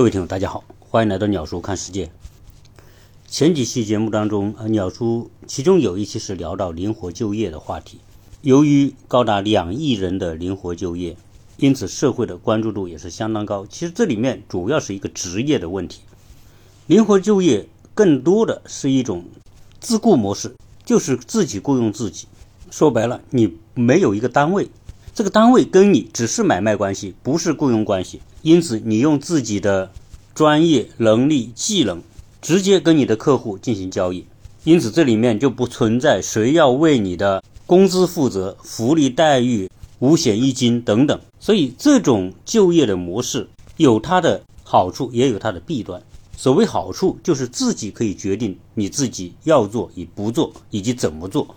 各位听友，大家好，欢迎来到鸟叔看世界。前几期节目当中，呃，鸟叔其中有一期是聊到灵活就业的话题。由于高达两亿人的灵活就业，因此社会的关注度也是相当高。其实这里面主要是一个职业的问题。灵活就业更多的是一种自雇模式，就是自己雇佣自己。说白了，你没有一个单位，这个单位跟你只是买卖关系，不是雇佣关系。因此，你用自己的专业能力、技能直接跟你的客户进行交易，因此这里面就不存在谁要为你的工资负责、福利待遇、五险一金等等。所以，这种就业的模式有它的好处，也有它的弊端。所谓好处，就是自己可以决定你自己要做与不做，以及怎么做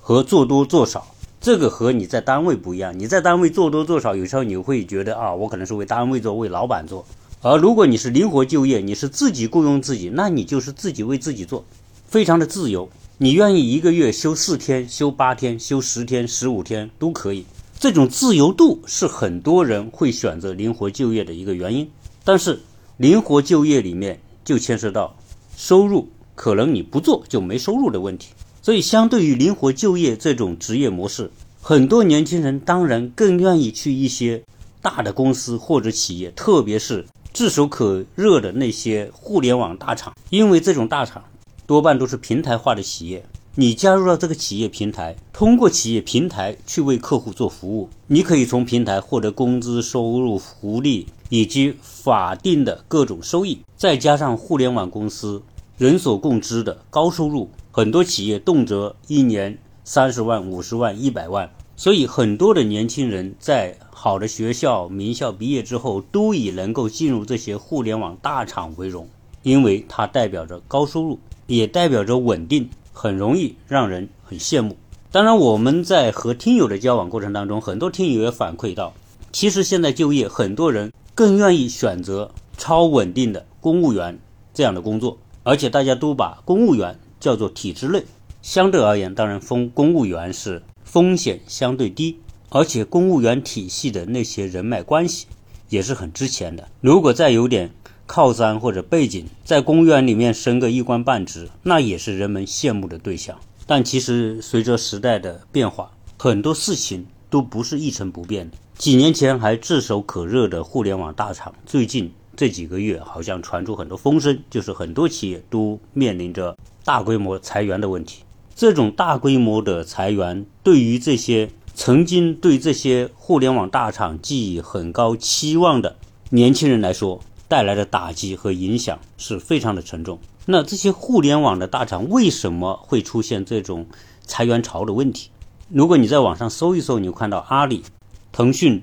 和做多做少。这个和你在单位不一样，你在单位做多做少，有时候你会觉得啊，我可能是为单位做，为老板做。而如果你是灵活就业，你是自己雇佣自己，那你就是自己为自己做，非常的自由。你愿意一个月休四天、休八天、休十天、十五天都可以。这种自由度是很多人会选择灵活就业的一个原因。但是灵活就业里面就牵涉到收入，可能你不做就没收入的问题。所以，相对于灵活就业这种职业模式，很多年轻人当然更愿意去一些大的公司或者企业，特别是炙手可热的那些互联网大厂，因为这种大厂多半都是平台化的企业。你加入了这个企业平台，通过企业平台去为客户做服务，你可以从平台获得工资、收入、福利以及法定的各种收益，再加上互联网公司人所共知的高收入。很多企业动辄一年三十万、五十万、一百万，所以很多的年轻人在好的学校、名校毕业之后，都以能够进入这些互联网大厂为荣，因为它代表着高收入，也代表着稳定，很容易让人很羡慕。当然，我们在和听友的交往过程当中，很多听友也反馈到，其实现在就业，很多人更愿意选择超稳定的公务员这样的工作，而且大家都把公务员。叫做体制内，相对而言，当然风公务员是风险相对低，而且公务员体系的那些人脉关系也是很值钱的。如果再有点靠山或者背景，在公务员里面升个一官半职，那也是人们羡慕的对象。但其实随着时代的变化，很多事情都不是一成不变的。几年前还炙手可热的互联网大厂，最近这几个月好像传出很多风声，就是很多企业都面临着。大规模裁员的问题，这种大规模的裁员对于这些曾经对这些互联网大厂寄予很高期望的年轻人来说，带来的打击和影响是非常的沉重。那这些互联网的大厂为什么会出现这种裁员潮的问题？如果你在网上搜一搜，你就看到阿里、腾讯、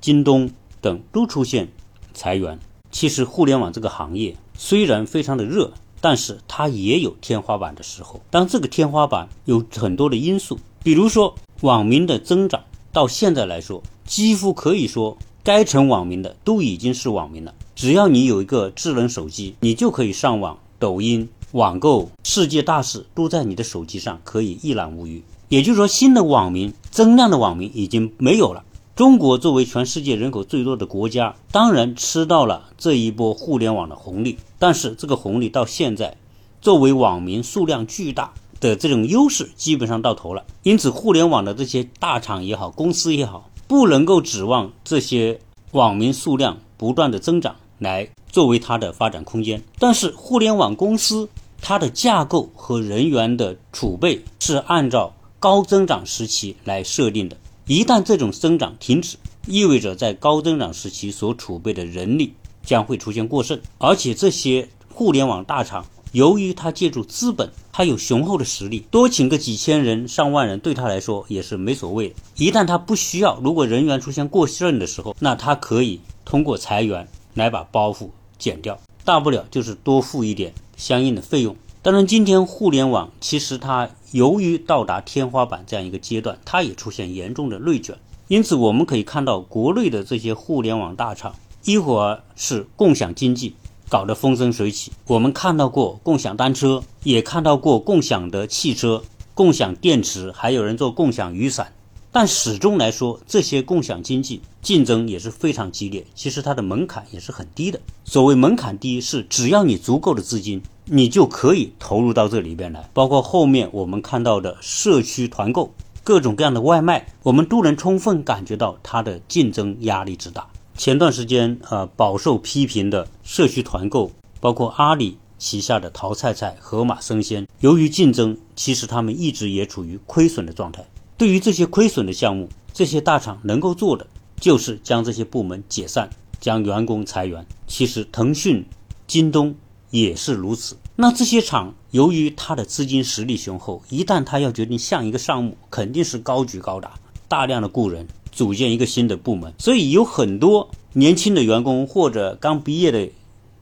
京东等都出现裁员。其实互联网这个行业虽然非常的热。但是它也有天花板的时候，当这个天花板有很多的因素，比如说网民的增长，到现在来说，几乎可以说该成网民的都已经是网民了。只要你有一个智能手机，你就可以上网、抖音、网购，世界大事都在你的手机上可以一览无余。也就是说，新的网民增量的网民已经没有了。中国作为全世界人口最多的国家，当然吃到了这一波互联网的红利。但是这个红利到现在，作为网民数量巨大的这种优势，基本上到头了。因此，互联网的这些大厂也好，公司也好，不能够指望这些网民数量不断的增长来作为它的发展空间。但是，互联网公司它的架构和人员的储备是按照高增长时期来设定的。一旦这种增长停止，意味着在高增长时期所储备的人力将会出现过剩，而且这些互联网大厂由于它借助资本，它有雄厚的实力，多请个几千人、上万人对他来说也是没所谓的。一旦他不需要，如果人员出现过剩的时候，那他可以通过裁员来把包袱减掉，大不了就是多付一点相应的费用。当然，今天互联网其实它由于到达天花板这样一个阶段，它也出现严重的内卷。因此，我们可以看到国内的这些互联网大厂，一会儿是共享经济搞得风生水起，我们看到过共享单车，也看到过共享的汽车、共享电池，还有人做共享雨伞。但始终来说，这些共享经济竞争也是非常激烈。其实它的门槛也是很低的。所谓门槛低，是只要你足够的资金，你就可以投入到这里边来。包括后面我们看到的社区团购、各种各样的外卖，我们都能充分感觉到它的竞争压力之大。前段时间，呃，饱受批评的社区团购，包括阿里旗下的淘菜菜、盒马生鲜，由于竞争，其实他们一直也处于亏损的状态。对于这些亏损的项目，这些大厂能够做的就是将这些部门解散，将员工裁员。其实腾讯、京东也是如此。那这些厂由于它的资金实力雄厚，一旦它要决定向一个项目，肯定是高举高打，大量的雇人，组建一个新的部门。所以有很多年轻的员工或者刚毕业的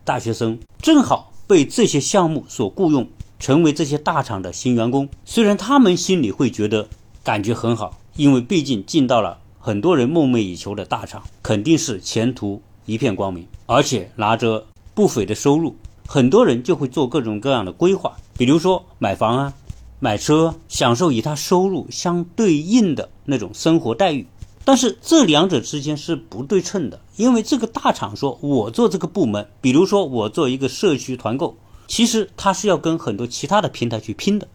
大学生，正好被这些项目所雇佣，成为这些大厂的新员工。虽然他们心里会觉得。感觉很好，因为毕竟进到了很多人梦寐以求的大厂，肯定是前途一片光明，而且拿着不菲的收入，很多人就会做各种各样的规划，比如说买房啊、买车，享受与他收入相对应的那种生活待遇。但是这两者之间是不对称的，因为这个大厂说我做这个部门，比如说我做一个社区团购，其实他是要跟很多其他的平台去拼的，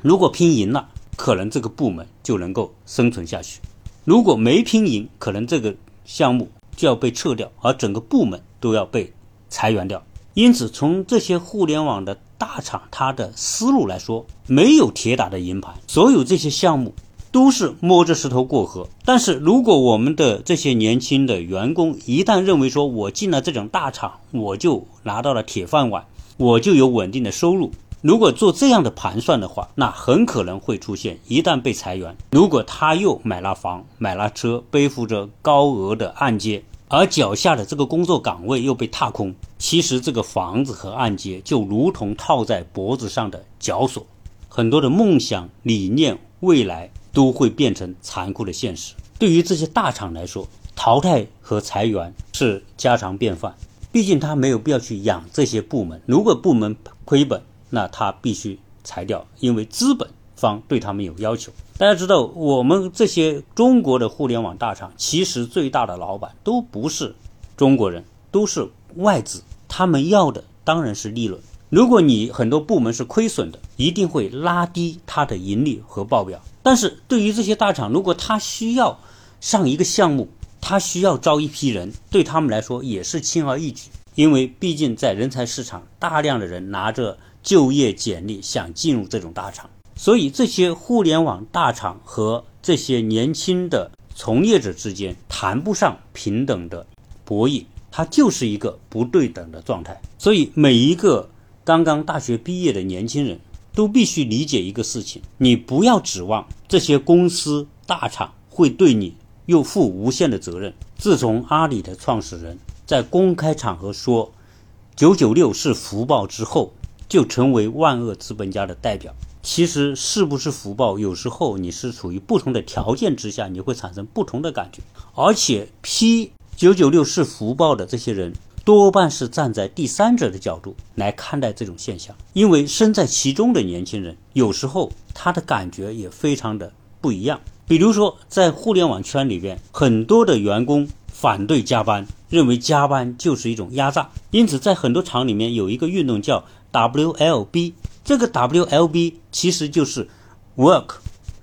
如果拼赢了。可能这个部门就能够生存下去，如果没拼赢，可能这个项目就要被撤掉，而整个部门都要被裁员掉。因此，从这些互联网的大厂，它的思路来说，没有铁打的营盘，所有这些项目都是摸着石头过河。但是如果我们的这些年轻的员工一旦认为说我进了这种大厂，我就拿到了铁饭碗，我就有稳定的收入。如果做这样的盘算的话，那很可能会出现，一旦被裁员，如果他又买了房、买了车，背负着高额的按揭，而脚下的这个工作岗位又被踏空，其实这个房子和按揭就如同套在脖子上的绞索，很多的梦想、理念、未来都会变成残酷的现实。对于这些大厂来说，淘汰和裁员是家常便饭，毕竟他没有必要去养这些部门，如果部门亏本。那他必须裁掉，因为资本方对他们有要求。大家知道，我们这些中国的互联网大厂，其实最大的老板都不是中国人，都是外资。他们要的当然是利润。如果你很多部门是亏损的，一定会拉低它的盈利和报表。但是对于这些大厂，如果他需要上一个项目，他需要招一批人，对他们来说也是轻而易举，因为毕竟在人才市场，大量的人拿着。就业简历想进入这种大厂，所以这些互联网大厂和这些年轻的从业者之间谈不上平等的博弈，它就是一个不对等的状态。所以每一个刚刚大学毕业的年轻人都必须理解一个事情：你不要指望这些公司大厂会对你又负无限的责任。自从阿里的创始人在公开场合说“九九六是福报”之后，就成为万恶资本家的代表。其实是不是福报，有时候你是处于不同的条件之下，你会产生不同的感觉。而且批九九六是福报的这些人，多半是站在第三者的角度来看待这种现象。因为身在其中的年轻人，有时候他的感觉也非常的不一样。比如说，在互联网圈里边，很多的员工反对加班，认为加班就是一种压榨。因此，在很多厂里面有一个运动叫。WLB 这个 WLB 其实就是 Work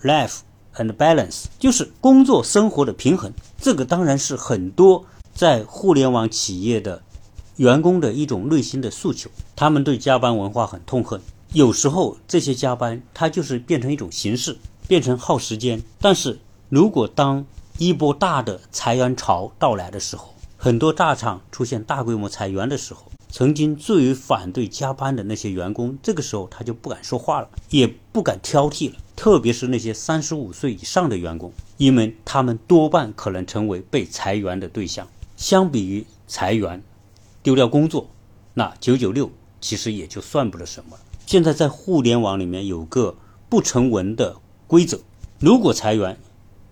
Life and Balance，就是工作生活的平衡。这个当然是很多在互联网企业的员工的一种内心的诉求。他们对加班文化很痛恨，有时候这些加班它就是变成一种形式，变成耗时间。但是如果当一波大的裁员潮到来的时候，很多大厂出现大规模裁员的时候，曾经最为反对加班的那些员工，这个时候他就不敢说话了，也不敢挑剔了。特别是那些三十五岁以上的员工，因为他们多半可能成为被裁员的对象。相比于裁员、丢掉工作，那九九六其实也就算不了什么。现在在互联网里面有个不成文的规则：如果裁员，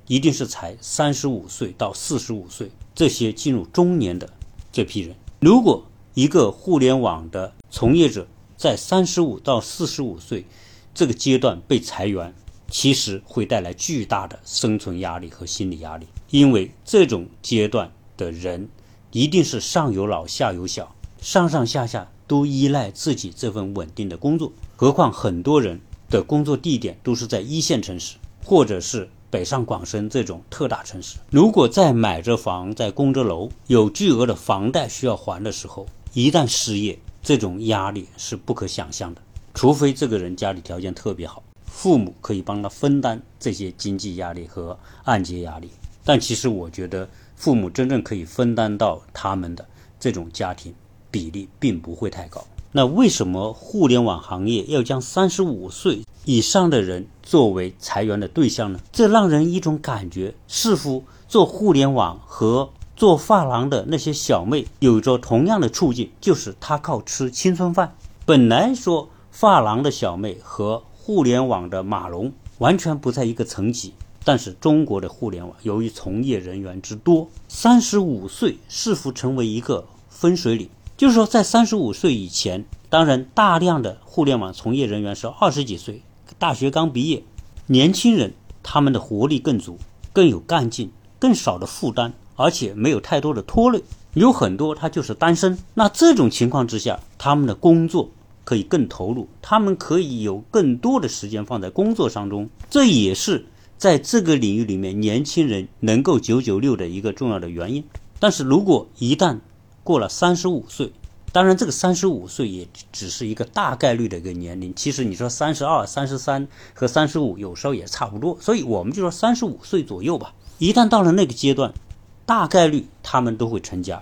一定是裁三十五岁到四十五岁这些进入中年的这批人。如果一个互联网的从业者在三十五到四十五岁这个阶段被裁员，其实会带来巨大的生存压力和心理压力，因为这种阶段的人一定是上有老下有小，上上下下都依赖自己这份稳定的工作。何况很多人的工作地点都是在一线城市，或者是北上广深这种特大城市。如果在买着房、在供着楼、有巨额的房贷需要还的时候，一旦失业，这种压力是不可想象的。除非这个人家里条件特别好。父母可以帮他分担这些经济压力和按揭压力，但其实我觉得父母真正可以分担到他们的这种家庭比例并不会太高。那为什么互联网行业要将三十五岁以上的人作为裁员的对象呢？这让人一种感觉，似乎做互联网和做发廊的那些小妹有着同样的处境，就是她靠吃青春饭。本来说发廊的小妹和互联网的马龙完全不在一个层级，但是中国的互联网由于从业人员之多，三十五岁似乎成为一个分水岭。就是说，在三十五岁以前，当然大量的互联网从业人员是二十几岁，大学刚毕业，年轻人他们的活力更足，更有干劲，更少的负担，而且没有太多的拖累。有很多他就是单身，那这种情况之下，他们的工作。可以更投入，他们可以有更多的时间放在工作当中，这也是在这个领域里面年轻人能够九九六的一个重要的原因。但是如果一旦过了三十五岁，当然这个三十五岁也只是一个大概率的一个年龄，其实你说三十二、三十三和三十五有时候也差不多，所以我们就说三十五岁左右吧。一旦到了那个阶段，大概率他们都会成家。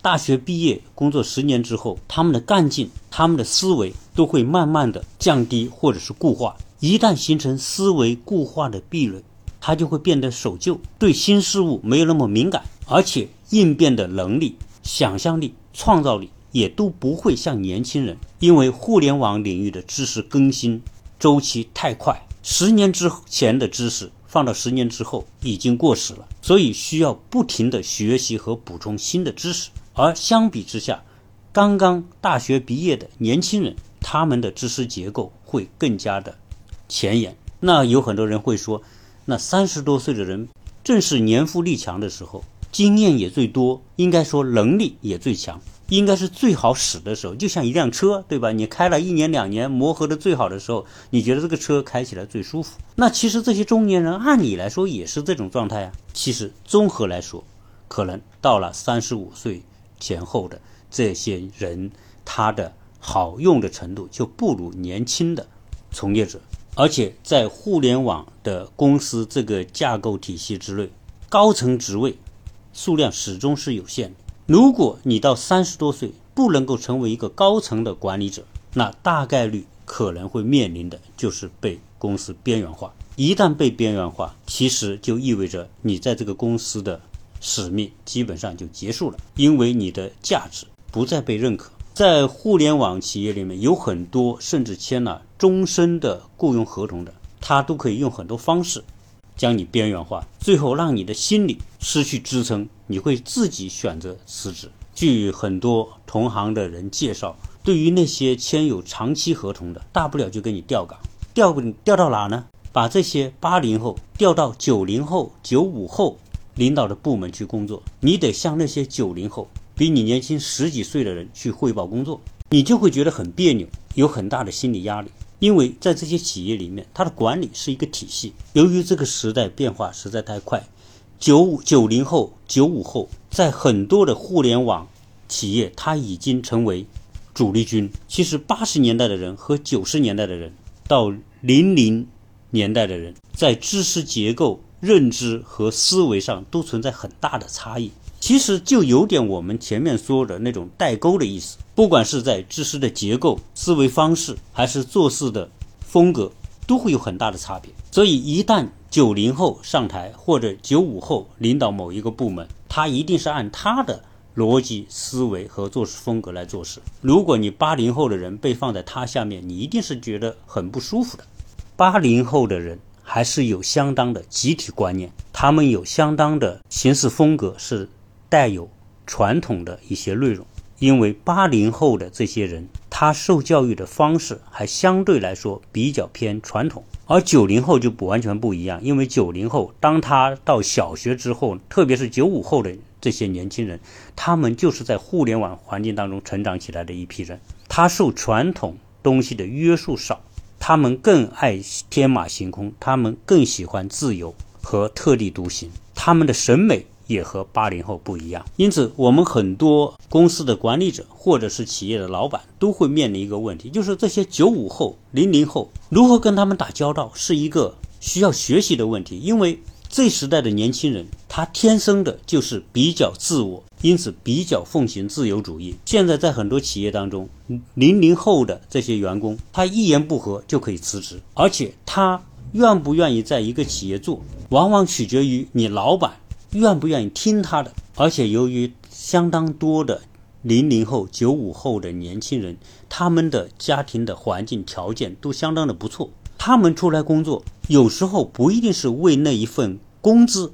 大学毕业工作十年之后，他们的干劲、他们的思维都会慢慢的降低或者是固化。一旦形成思维固化的壁垒，他就会变得守旧，对新事物没有那么敏感，而且应变的能力、想象力、创造力也都不会像年轻人。因为互联网领域的知识更新周期太快，十年之前的知识放到十年之后已经过时了，所以需要不停的学习和补充新的知识。而相比之下，刚刚大学毕业的年轻人，他们的知识结构会更加的前沿。那有很多人会说，那三十多岁的人正是年富力强的时候，经验也最多，应该说能力也最强，应该是最好使的时候。就像一辆车，对吧？你开了一年两年，磨合的最好的时候，你觉得这个车开起来最舒服。那其实这些中年人按理来说也是这种状态啊。其实综合来说，可能到了三十五岁。前后的这些人，他的好用的程度就不如年轻的从业者，而且在互联网的公司这个架构体系之内，高层职位数量始终是有限的。如果你到三十多岁不能够成为一个高层的管理者，那大概率可能会面临的就是被公司边缘化。一旦被边缘化，其实就意味着你在这个公司的。使命基本上就结束了，因为你的价值不再被认可。在互联网企业里面，有很多甚至签了终身的雇佣合同的，他都可以用很多方式将你边缘化，最后让你的心理失去支撑，你会自己选择辞职。据很多同行的人介绍，对于那些签有长期合同的，大不了就给你调岗，调不调到哪呢？把这些八零后调到九零后、九五后。领导的部门去工作，你得向那些九零后比你年轻十几岁的人去汇报工作，你就会觉得很别扭，有很大的心理压力。因为在这些企业里面，它的管理是一个体系。由于这个时代变化实在太快，九五九零后、九五后在很多的互联网企业，它已经成为主力军。其实八十年代的人和九十年代的人，到零零年代的人，在知识结构。认知和思维上都存在很大的差异，其实就有点我们前面说的那种代沟的意思。不管是在知识的结构、思维方式，还是做事的风格，都会有很大的差别。所以，一旦九零后上台或者九五后领导某一个部门，他一定是按他的逻辑思维和做事风格来做事。如果你八零后的人被放在他下面，你一定是觉得很不舒服的。八零后的人。还是有相当的集体观念，他们有相当的行事风格，是带有传统的一些内容。因为八零后的这些人，他受教育的方式还相对来说比较偏传统，而九零后就不完全不一样，因为九零后当他到小学之后，特别是九五后的这些年轻人，他们就是在互联网环境当中成长起来的一批人，他受传统东西的约束少，他们更爱天马行空，他们更喜欢自由和特立独行，他们的审美。也和八零后不一样，因此我们很多公司的管理者或者是企业的老板都会面临一个问题，就是这些九五后、零零后如何跟他们打交道，是一个需要学习的问题。因为这时代的年轻人他天生的就是比较自我，因此比较奉行自由主义。现在在很多企业当中，零零后的这些员工，他一言不合就可以辞职，而且他愿不愿意在一个企业做，往往取决于你老板。愿不愿意听他的？而且由于相当多的零零后、九五后的年轻人，他们的家庭的环境条件都相当的不错，他们出来工作有时候不一定是为那一份工资，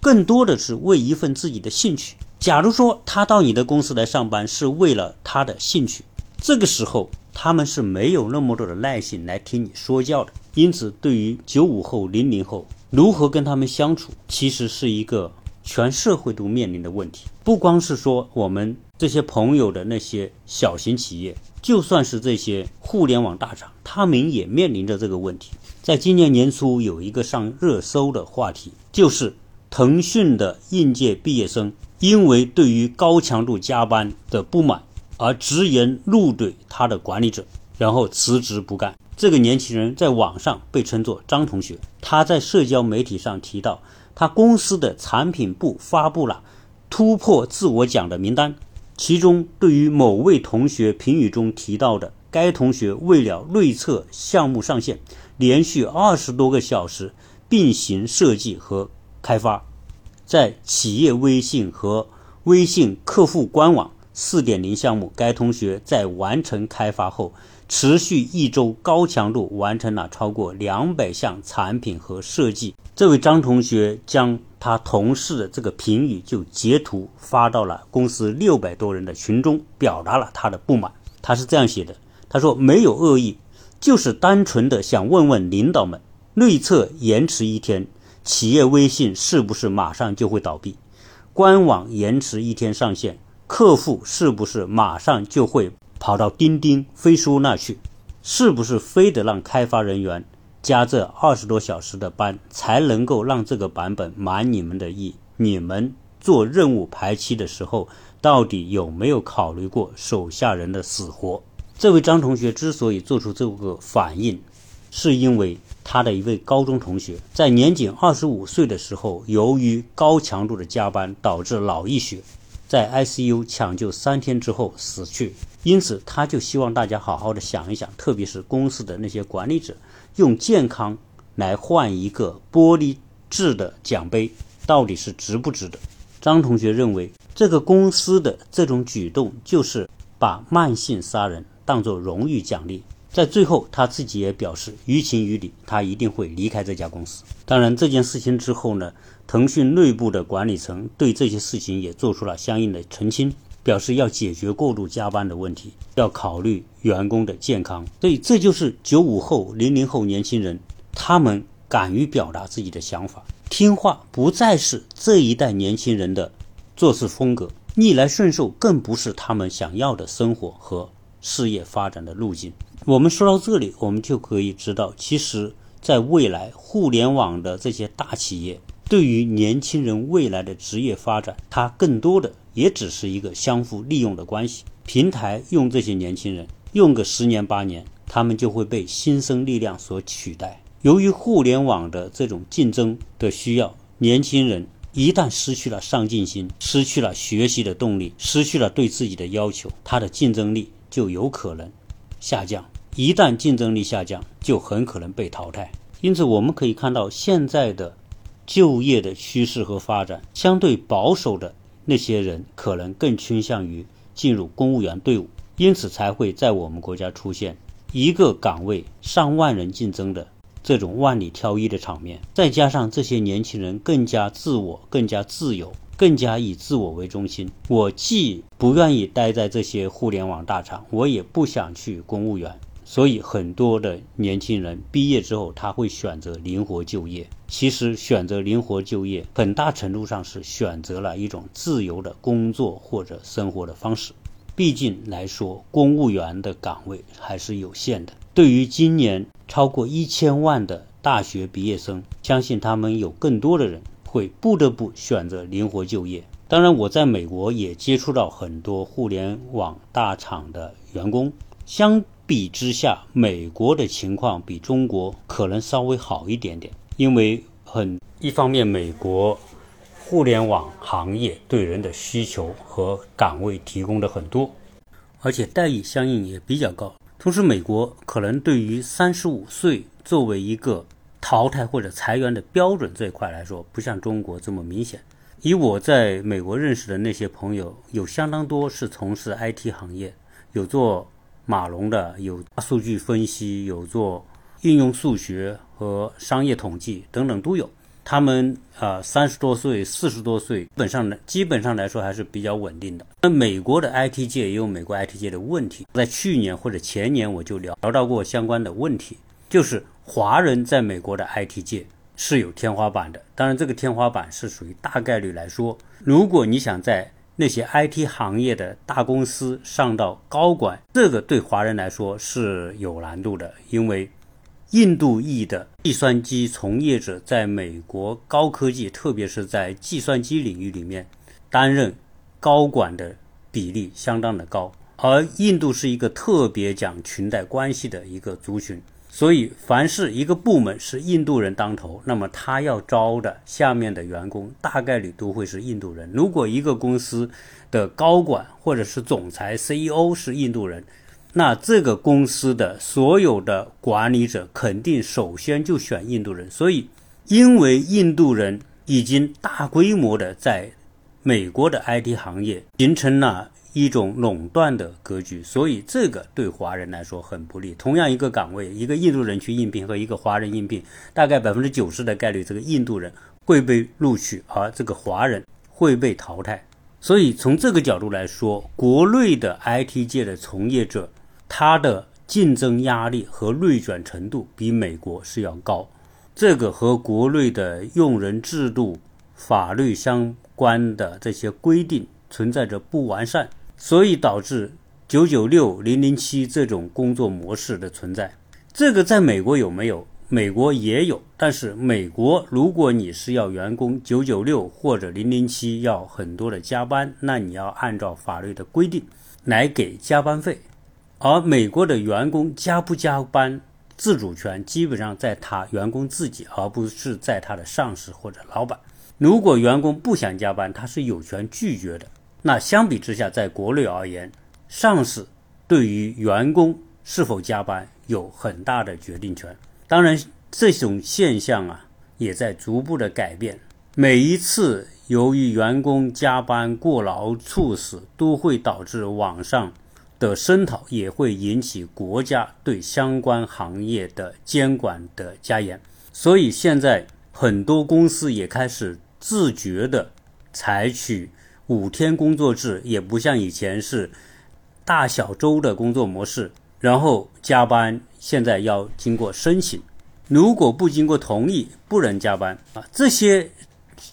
更多的是为一份自己的兴趣。假如说他到你的公司来上班是为了他的兴趣，这个时候他们是没有那么多的耐心来听你说教的。因此，对于九五后、零零后，如何跟他们相处，其实是一个全社会都面临的问题。不光是说我们这些朋友的那些小型企业，就算是这些互联网大厂，他们也面临着这个问题。在今年年初，有一个上热搜的话题，就是腾讯的应届毕业生因为对于高强度加班的不满，而直言怒怼他的管理者，然后辞职不干。这个年轻人在网上被称作张同学。他在社交媒体上提到，他公司的产品部发布了突破自我奖的名单，其中对于某位同学评语中提到的，该同学为了内测项目上线，连续二十多个小时并行设计和开发，在企业微信和微信客户官网四点零项目，该同学在完成开发后。持续一周，高强度完成了超过两百项产品和设计。这位张同学将他同事的这个评语就截图发到了公司六百多人的群中，表达了他的不满。他是这样写的：“他说没有恶意，就是单纯的想问问领导们，内测延迟一天，企业微信是不是马上就会倒闭？官网延迟一天上线，客户是不是马上就会？”跑到钉钉、飞书那去，是不是非得让开发人员加这二十多小时的班，才能够让这个版本满你们的意？你们做任务排期的时候，到底有没有考虑过手下人的死活？这位张同学之所以做出这个反应，是因为他的一位高中同学在年仅二十五岁的时候，由于高强度的加班导致脑溢血。在 ICU 抢救三天之后死去，因此他就希望大家好好的想一想，特别是公司的那些管理者，用健康来换一个玻璃制的奖杯，到底是值不值得？张同学认为，这个公司的这种举动就是把慢性杀人当作荣誉奖励。在最后，他自己也表示，于情于理，他一定会离开这家公司。当然，这件事情之后呢？腾讯内部的管理层对这些事情也做出了相应的澄清，表示要解决过度加班的问题，要考虑员工的健康。所以，这就是九五后、零零后年轻人，他们敢于表达自己的想法，听话不再是这一代年轻人的做事风格，逆来顺受更不是他们想要的生活和事业发展的路径。我们说到这里，我们就可以知道，其实在未来，互联网的这些大企业。对于年轻人未来的职业发展，它更多的也只是一个相互利用的关系。平台用这些年轻人用个十年八年，他们就会被新生力量所取代。由于互联网的这种竞争的需要，年轻人一旦失去了上进心，失去了学习的动力，失去了对自己的要求，他的竞争力就有可能下降。一旦竞争力下降，就很可能被淘汰。因此，我们可以看到现在的。就业的趋势和发展，相对保守的那些人可能更倾向于进入公务员队伍，因此才会在我们国家出现一个岗位上万人竞争的这种万里挑一的场面。再加上这些年轻人更加自我、更加自由、更加以自我为中心。我既不愿意待在这些互联网大厂，我也不想去公务员，所以很多的年轻人毕业之后，他会选择灵活就业。其实选择灵活就业，很大程度上是选择了一种自由的工作或者生活的方式。毕竟来说，公务员的岗位还是有限的。对于今年超过一千万的大学毕业生，相信他们有更多的人会不得不选择灵活就业。当然，我在美国也接触到很多互联网大厂的员工。相比之下，美国的情况比中国可能稍微好一点点，因为很一方面，美国互联网行业对人的需求和岗位提供的很多，而且待遇相应也比较高。同时，美国可能对于三十五岁作为一个淘汰或者裁员的标准这一块来说，不像中国这么明显。以我在美国认识的那些朋友，有相当多是从事 IT 行业，有做。马龙的有大数据分析，有做应用数学和商业统计等等都有。他们啊三十多岁、四十多岁，基本上呢，基本上来说还是比较稳定的。那美国的 IT 界也有美国 IT 界的问题，在去年或者前年我就聊聊到过相关的问题，就是华人在美国的 IT 界是有天花板的。当然，这个天花板是属于大概率来说，如果你想在那些 IT 行业的大公司上到高管，这个对华人来说是有难度的，因为印度裔的计算机从业者在美国高科技，特别是在计算机领域里面担任高管的比例相当的高，而印度是一个特别讲裙带关系的一个族群。所以，凡是一个部门是印度人当头，那么他要招的下面的员工大概率都会是印度人。如果一个公司的高管或者是总裁 CEO 是印度人，那这个公司的所有的管理者肯定首先就选印度人。所以，因为印度人已经大规模的在美国的 IT 行业形成了。一种垄断的格局，所以这个对华人来说很不利。同样一个岗位，一个印度人去应聘和一个华人应聘，大概百分之九十的概率，这个印度人会被录取，而这个华人会被淘汰。所以从这个角度来说，国内的 IT 界的从业者，他的竞争压力和内卷程度比美国是要高。这个和国内的用人制度、法律相关的这些规定存在着不完善。所以导致九九六零零七这种工作模式的存在，这个在美国有没有？美国也有，但是美国如果你是要员工九九六或者零零七要很多的加班，那你要按照法律的规定来给加班费。而美国的员工加不加班，自主权基本上在他员工自己，而不是在他的上司或者老板。如果员工不想加班，他是有权拒绝的。那相比之下，在国内而言，上司对于员工是否加班有很大的决定权。当然，这种现象啊，也在逐步的改变。每一次由于员工加班过劳猝死，都会导致网上的声讨，也会引起国家对相关行业的监管的加严。所以现在很多公司也开始自觉的采取。五天工作制也不像以前是大小周的工作模式，然后加班现在要经过申请，如果不经过同意不能加班啊，这些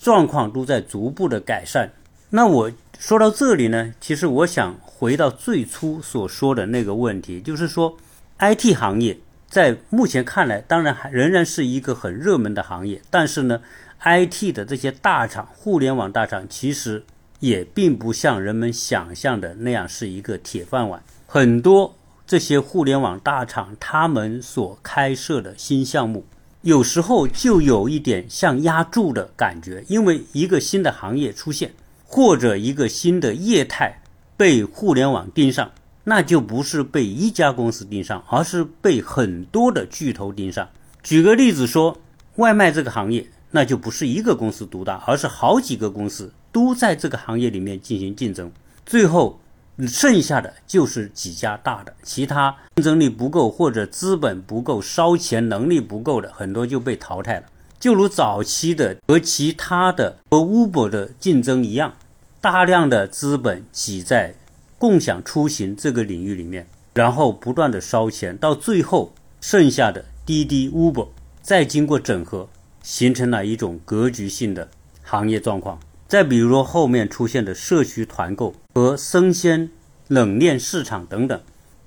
状况都在逐步的改善。那我说到这里呢，其实我想回到最初所说的那个问题，就是说 IT 行业在目前看来，当然还仍然是一个很热门的行业，但是呢，IT 的这些大厂、互联网大厂其实。也并不像人们想象的那样是一个铁饭碗。很多这些互联网大厂，他们所开设的新项目，有时候就有一点像压住的感觉。因为一个新的行业出现，或者一个新的业态被互联网盯上，那就不是被一家公司盯上，而是被很多的巨头盯上。举个例子说，外卖这个行业，那就不是一个公司独大，而是好几个公司。都在这个行业里面进行竞争，最后剩下的就是几家大的，其他竞争力不够或者资本不够、烧钱能力不够的，很多就被淘汰了。就如早期的和其他的和 Uber 的竞争一样，大量的资本挤在共享出行这个领域里面，然后不断的烧钱，到最后剩下的滴滴、Uber 再经过整合，形成了一种格局性的行业状况。再比如说后面出现的社区团购和生鲜冷链市场等等，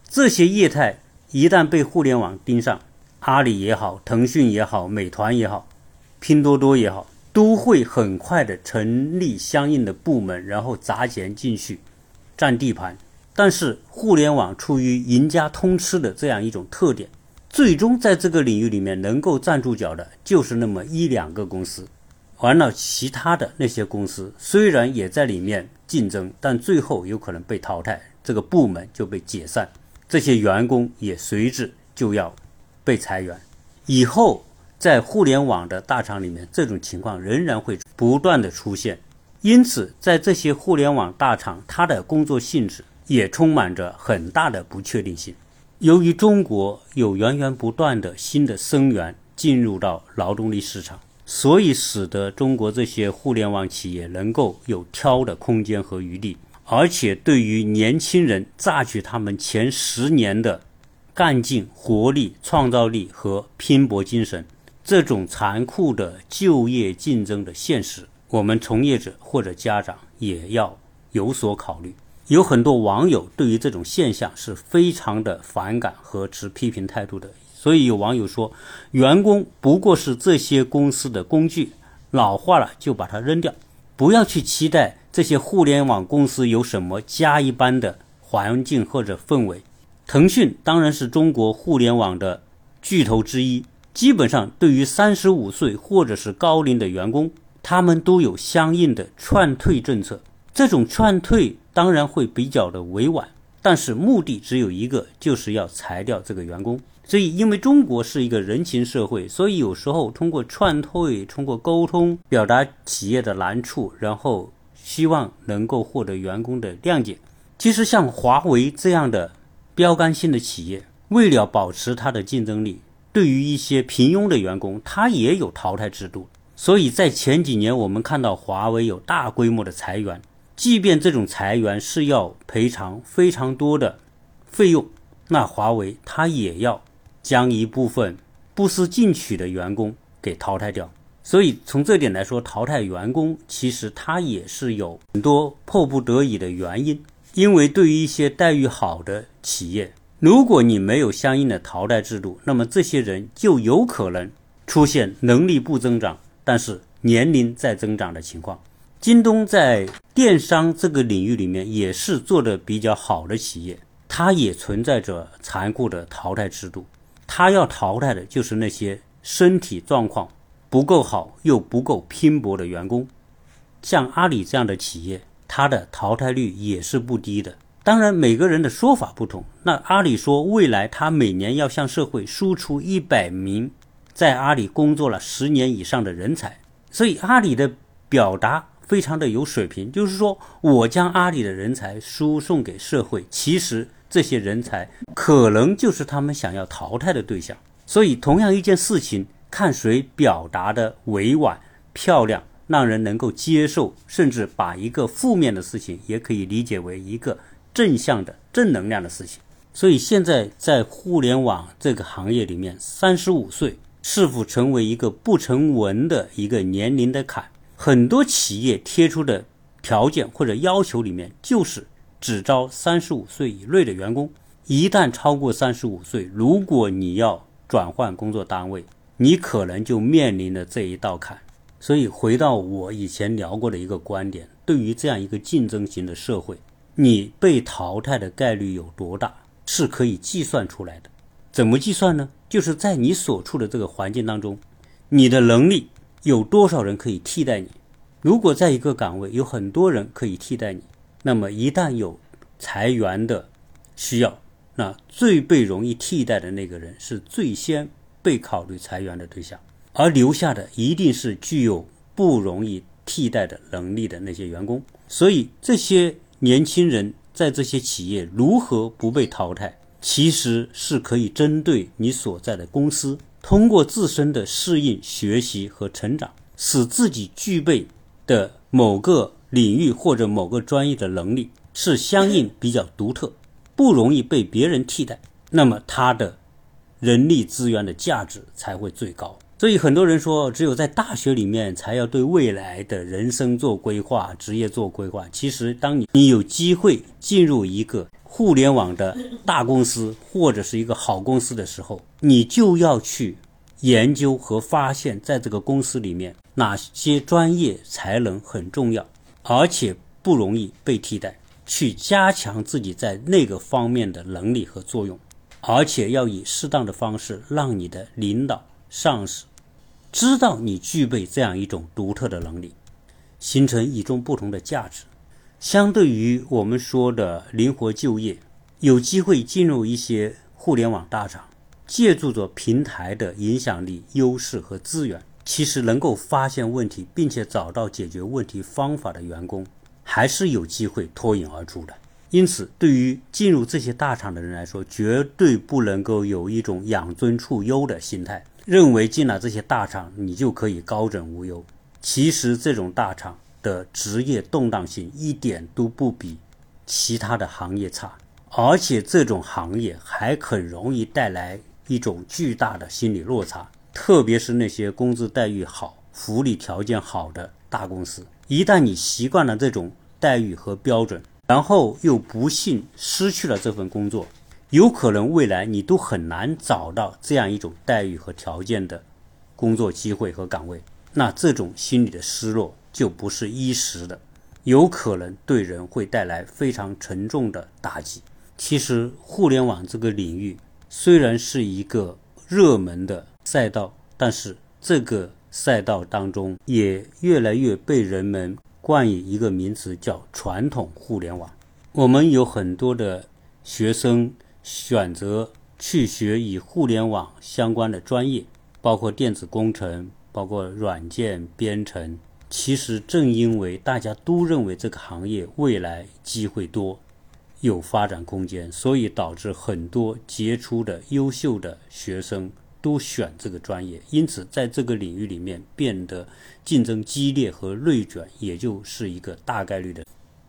这些业态一旦被互联网盯上，阿里也好，腾讯也好，美团也好，拼多多也好，都会很快的成立相应的部门，然后砸钱进去占地盘。但是互联网出于赢家通吃的这样一种特点，最终在这个领域里面能够站住脚的，就是那么一两个公司。完了，其他的那些公司虽然也在里面竞争，但最后有可能被淘汰，这个部门就被解散，这些员工也随之就要被裁员。以后在互联网的大厂里面，这种情况仍然会不断的出现。因此，在这些互联网大厂，它的工作性质。也充满着很大的不确定性。由于中国有源源不断的新的生源进入到劳动力市场，所以使得中国这些互联网企业能够有挑的空间和余地，而且对于年轻人榨取他们前十年的干劲、活力、创造力和拼搏精神，这种残酷的就业竞争的现实，我们从业者或者家长也要有所考虑。有很多网友对于这种现象是非常的反感和持批评态度的，所以有网友说，员工不过是这些公司的工具，老化了就把它扔掉，不要去期待这些互联网公司有什么家一般的环境或者氛围。腾讯当然是中国互联网的巨头之一，基本上对于三十五岁或者是高龄的员工，他们都有相应的劝退政策。这种劝退当然会比较的委婉，但是目的只有一个，就是要裁掉这个员工。所以，因为中国是一个人情社会，所以有时候通过劝退、通过沟通，表达企业的难处，然后希望能够获得员工的谅解。其实，像华为这样的标杆性的企业，为了保持它的竞争力，对于一些平庸的员工，它也有淘汰制度。所以在前几年，我们看到华为有大规模的裁员。即便这种裁员是要赔偿非常多的费用，那华为它也要将一部分不思进取的员工给淘汰掉。所以从这点来说，淘汰员工其实它也是有很多迫不得已的原因。因为对于一些待遇好的企业，如果你没有相应的淘汰制度，那么这些人就有可能出现能力不增长，但是年龄在增长的情况。京东在电商这个领域里面也是做的比较好的企业，它也存在着残酷的淘汰制度。他要淘汰的就是那些身体状况不够好又不够拼搏的员工。像阿里这样的企业，它的淘汰率也是不低的。当然，每个人的说法不同。那阿里说，未来他每年要向社会输出一百名在阿里工作了十年以上的人才。所以，阿里的表达。非常的有水平，就是说我将阿里的人才输送给社会，其实这些人才可能就是他们想要淘汰的对象。所以，同样一件事情，看谁表达的委婉、漂亮，让人能够接受，甚至把一个负面的事情也可以理解为一个正向的、正能量的事情。所以，现在在互联网这个行业里面，三十五岁是否成为一个不成文的一个年龄的坎？很多企业贴出的条件或者要求里面，就是只招三十五岁以内的员工。一旦超过三十五岁，如果你要转换工作单位，你可能就面临了这一道坎。所以，回到我以前聊过的一个观点，对于这样一个竞争型的社会，你被淘汰的概率有多大，是可以计算出来的。怎么计算呢？就是在你所处的这个环境当中，你的能力。有多少人可以替代你？如果在一个岗位有很多人可以替代你，那么一旦有裁员的需要，那最被容易替代的那个人是最先被考虑裁员的对象，而留下的一定是具有不容易替代的能力的那些员工。所以，这些年轻人在这些企业如何不被淘汰，其实是可以针对你所在的公司。通过自身的适应、学习和成长，使自己具备的某个领域或者某个专业的能力是相应比较独特，不容易被别人替代，那么他的人力资源的价值才会最高。所以很多人说，只有在大学里面才要对未来的人生做规划、职业做规划。其实，当你你有机会进入一个互联网的大公司或者是一个好公司的时候，你就要去研究和发现，在这个公司里面哪些专业才能很重要，而且不容易被替代，去加强自己在那个方面的能力和作用，而且要以适当的方式让你的领导。上司知道你具备这样一种独特的能力，形成与众不同的价值。相对于我们说的灵活就业，有机会进入一些互联网大厂，借助着平台的影响力、优势和资源，其实能够发现问题并且找到解决问题方法的员工，还是有机会脱颖而出的。因此，对于进入这些大厂的人来说，绝对不能够有一种养尊处优的心态。认为进了这些大厂，你就可以高枕无忧。其实这种大厂的职业动荡性一点都不比其他的行业差，而且这种行业还很容易带来一种巨大的心理落差。特别是那些工资待遇好、福利条件好的大公司，一旦你习惯了这种待遇和标准，然后又不幸失去了这份工作。有可能未来你都很难找到这样一种待遇和条件的工作机会和岗位，那这种心理的失落就不是一时的，有可能对人会带来非常沉重的打击。其实，互联网这个领域虽然是一个热门的赛道，但是这个赛道当中也越来越被人们冠以一个名词，叫传统互联网。我们有很多的学生。选择去学与互联网相关的专业，包括电子工程，包括软件编程。其实正因为大家都认为这个行业未来机会多，有发展空间，所以导致很多杰出的、优秀的学生都选这个专业。因此，在这个领域里面变得竞争激烈和内卷，也就是一个大概率的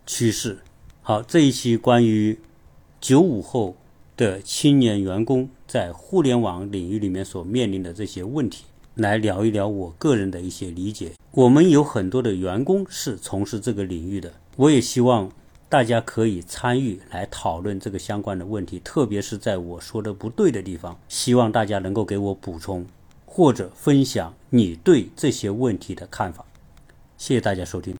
趋势。好，这一期关于九五后。的青年员工在互联网领域里面所面临的这些问题，来聊一聊我个人的一些理解。我们有很多的员工是从事这个领域的，我也希望大家可以参与来讨论这个相关的问题，特别是在我说的不对的地方，希望大家能够给我补充或者分享你对这些问题的看法。谢谢大家收听。